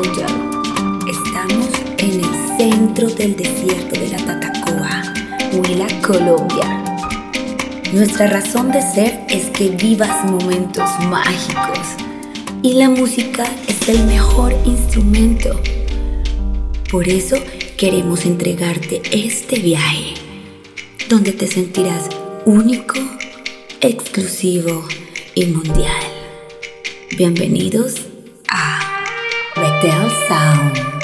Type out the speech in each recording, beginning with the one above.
Estamos en el centro del desierto de la Tatacoa, Huila, Colombia. Nuestra razón de ser es que vivas momentos mágicos y la música es el mejor instrumento. Por eso queremos entregarte este viaje, donde te sentirás único, exclusivo y mundial. Bienvenidos Del Sound.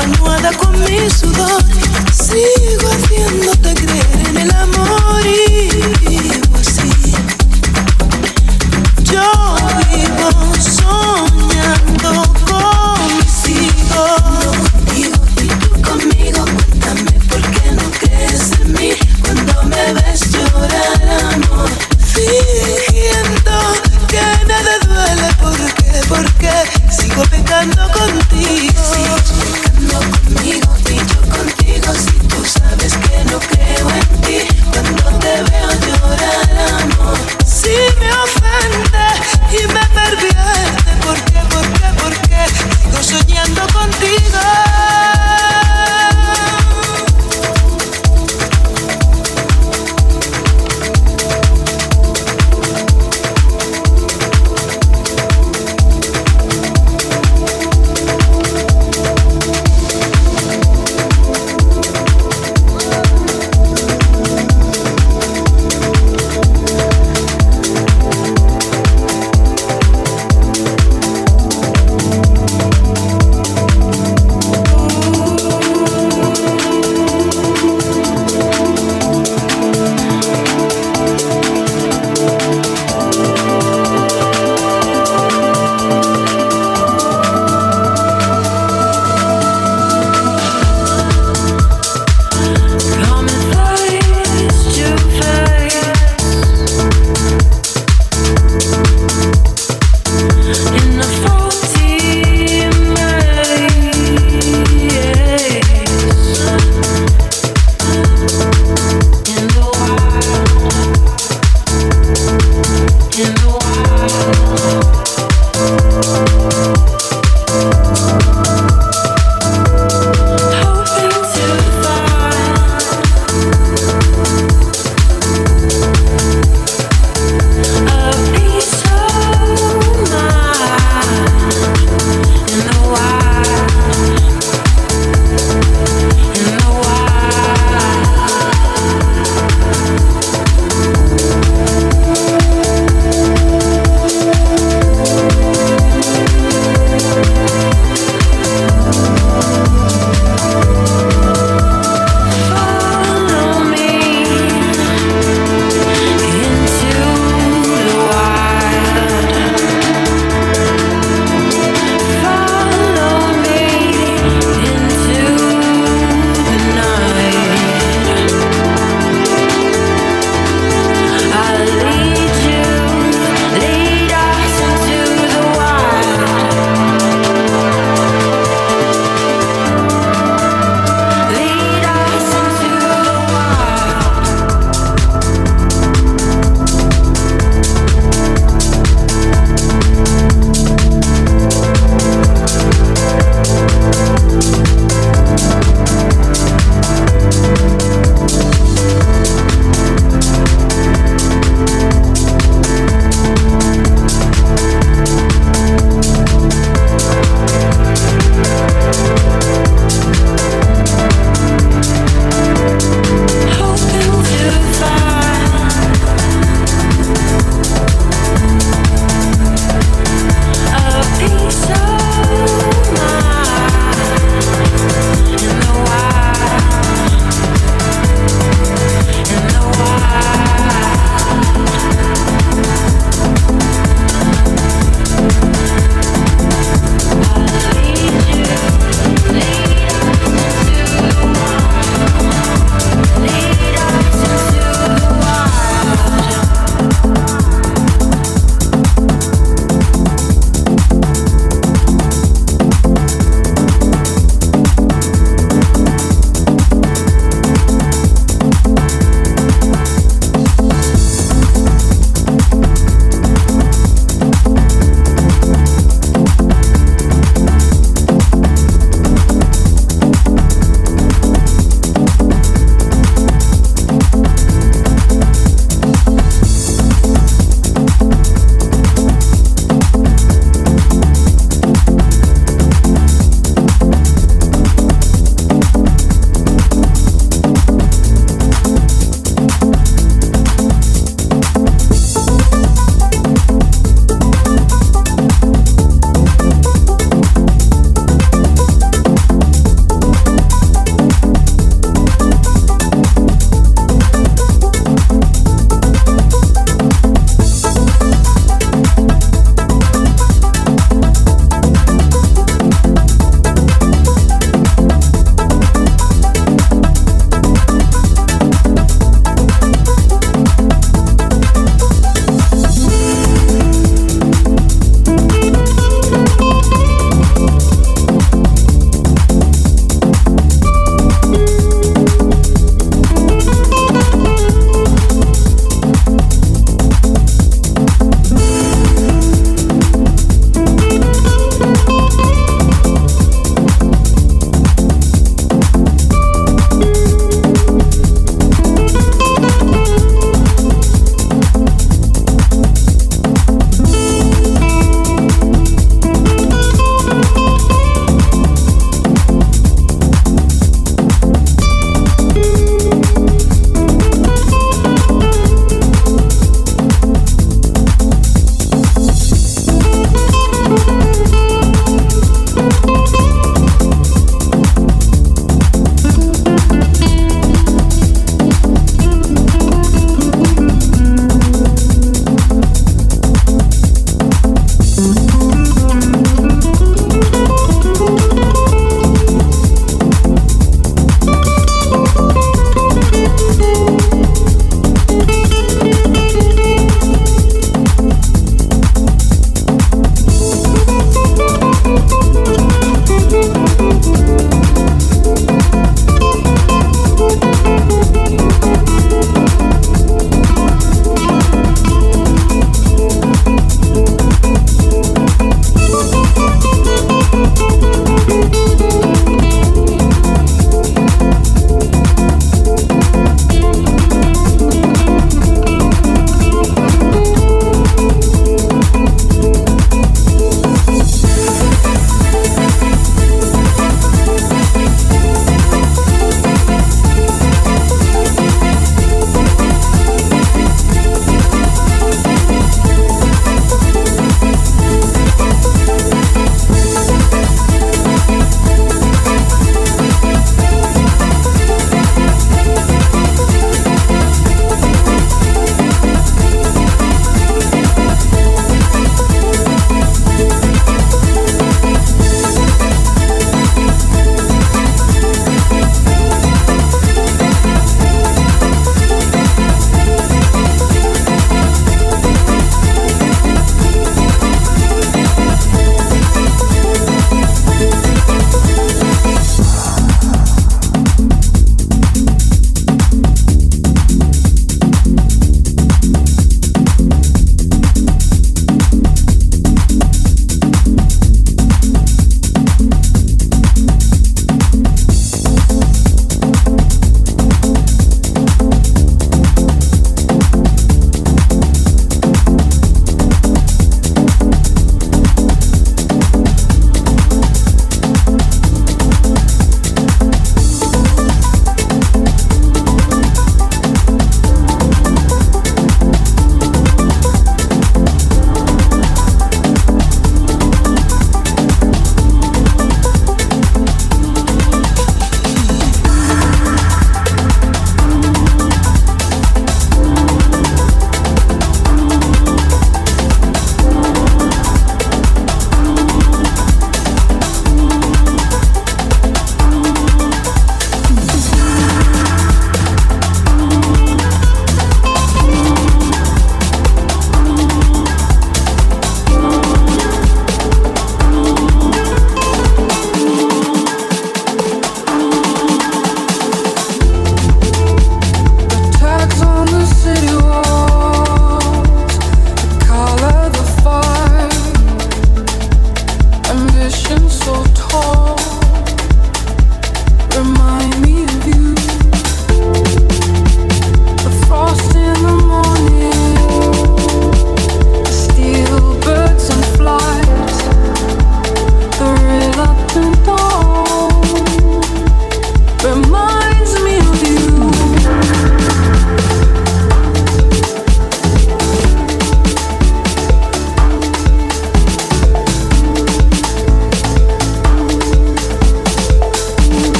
almohada con mi sudor. Sigo haciéndote creer en el amor.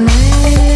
me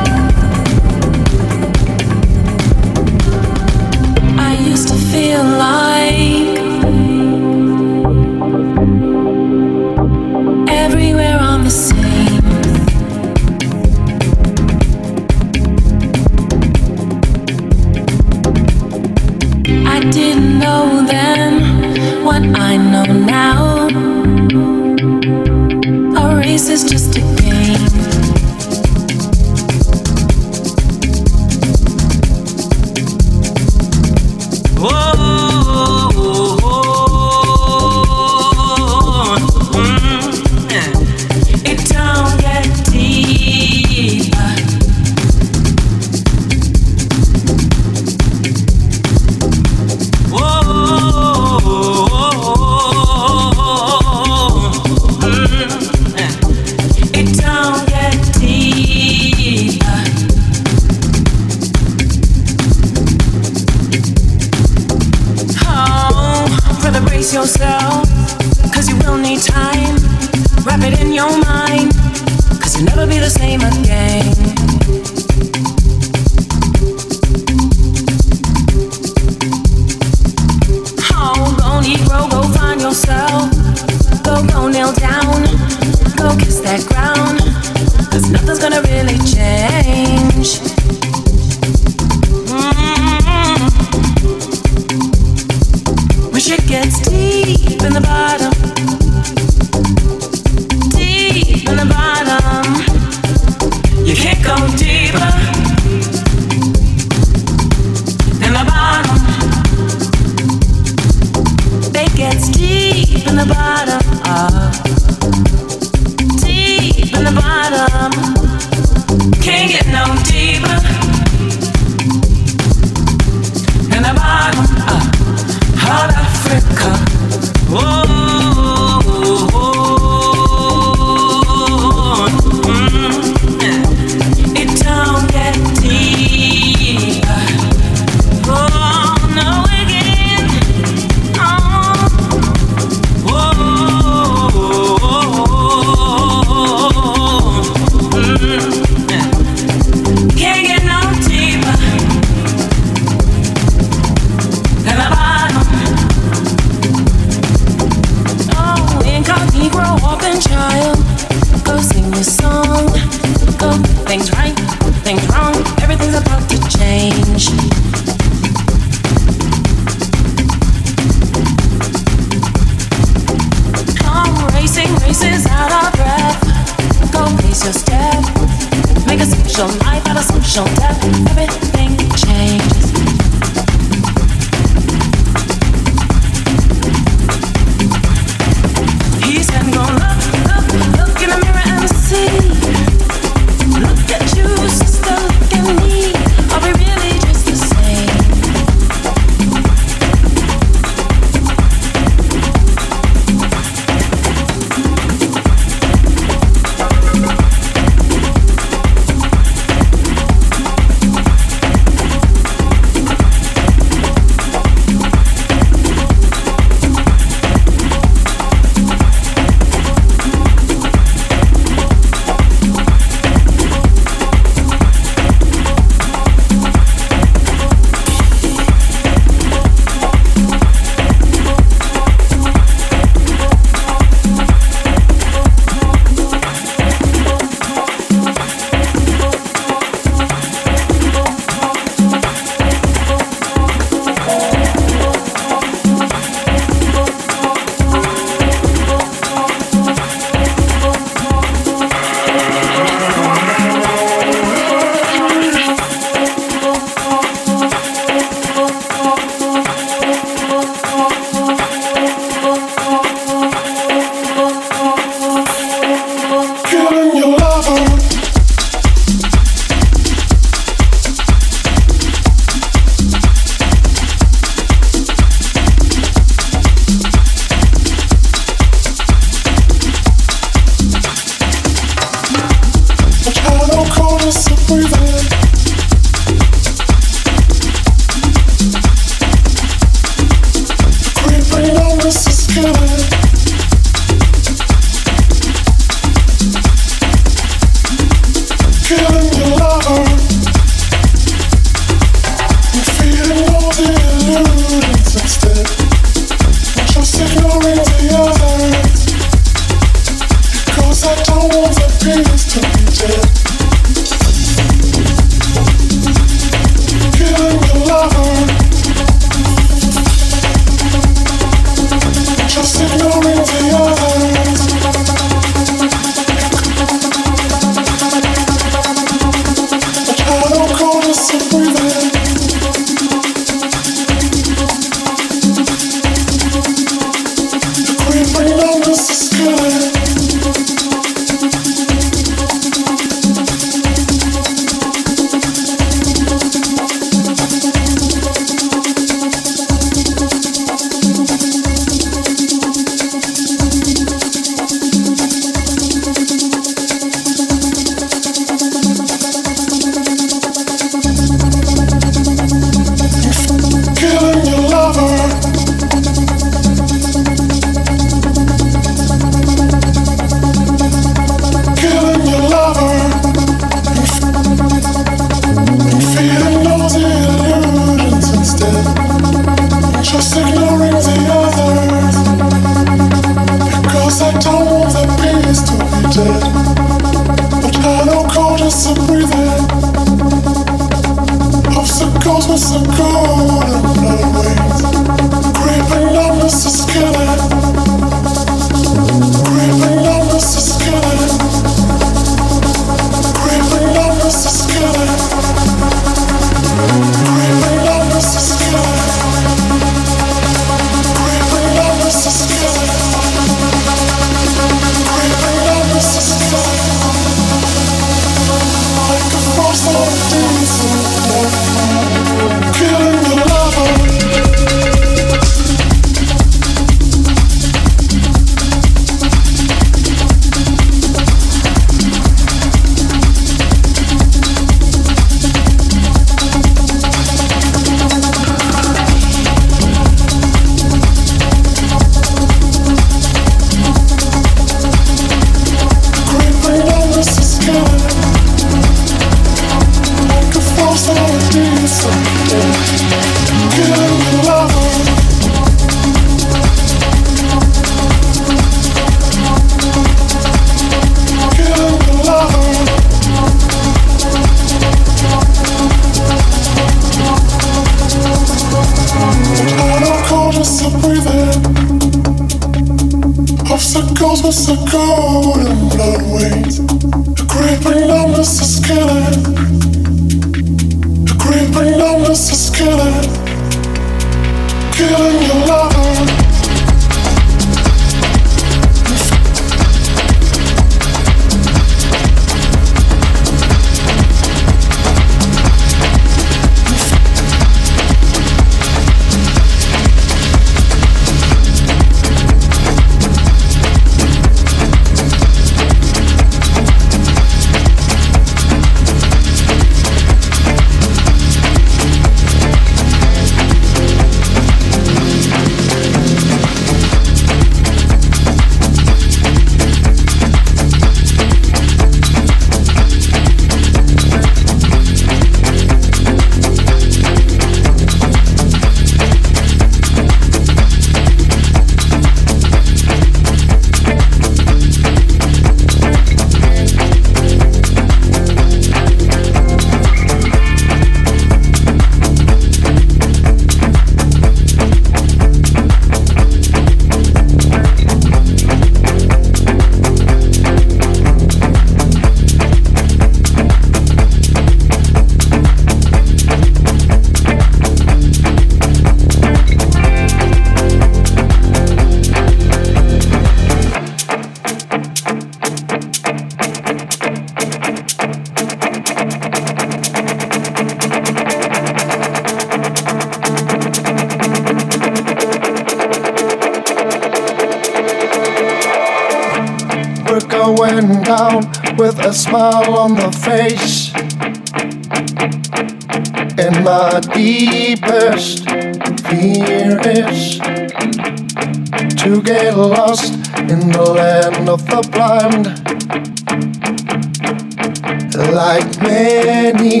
Like many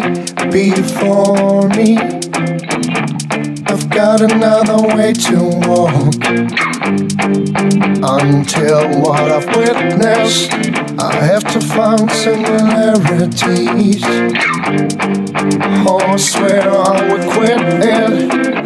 before me, I've got another way to walk until what I've witnessed I have to find similarities. Oh, I swear I would quit it.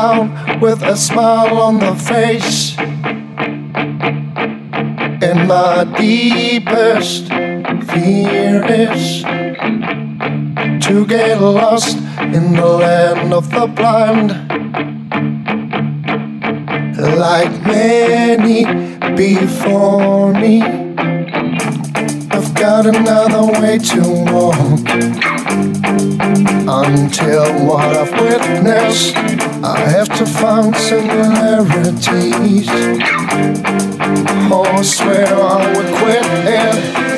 Down with a smile on the face. And my deepest fear is to get lost in the land of the blind. Like many before me, I've got another way to walk. Until what I've witnessed, I have to find similarities. Oh, I swear I would quit it.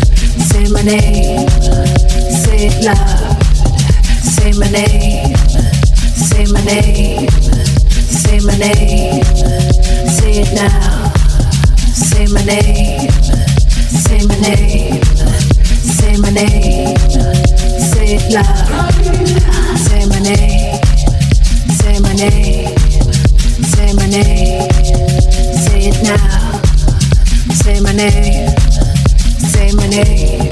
Say my name, say it loud. Say my name, say my name, say my name. Say it now. Say my name, say my name, say it loud. Say my name, say my name, say my name. Say it now. Say my name my name,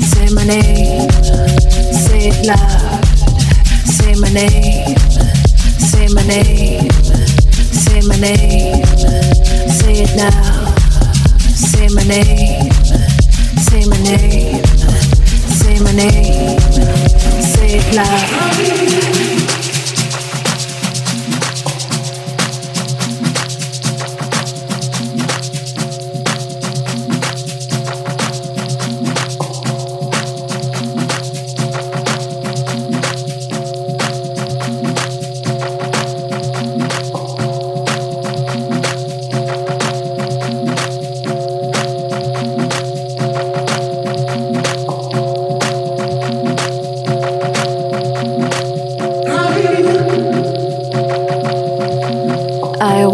say my name, say it loud. Say my name, say my name, say my name, say it now. Say my name, say my name, say my name, say it loud.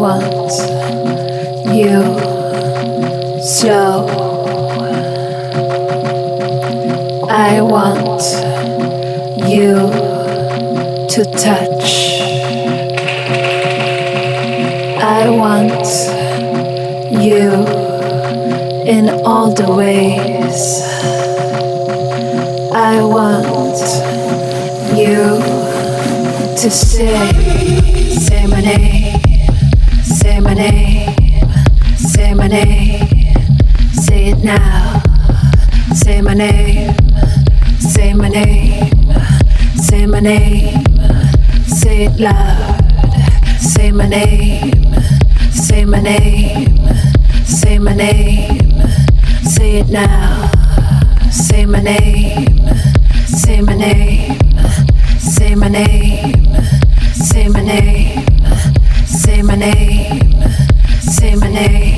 Want you slow. I want you to touch. I want you in all the ways. I want you to say, say my name, now, say my name, say my name, say my name, say it loud, say my name, say my name, say my name, say it now, say my name, say my name, say my name, say my name, say my name, say my name,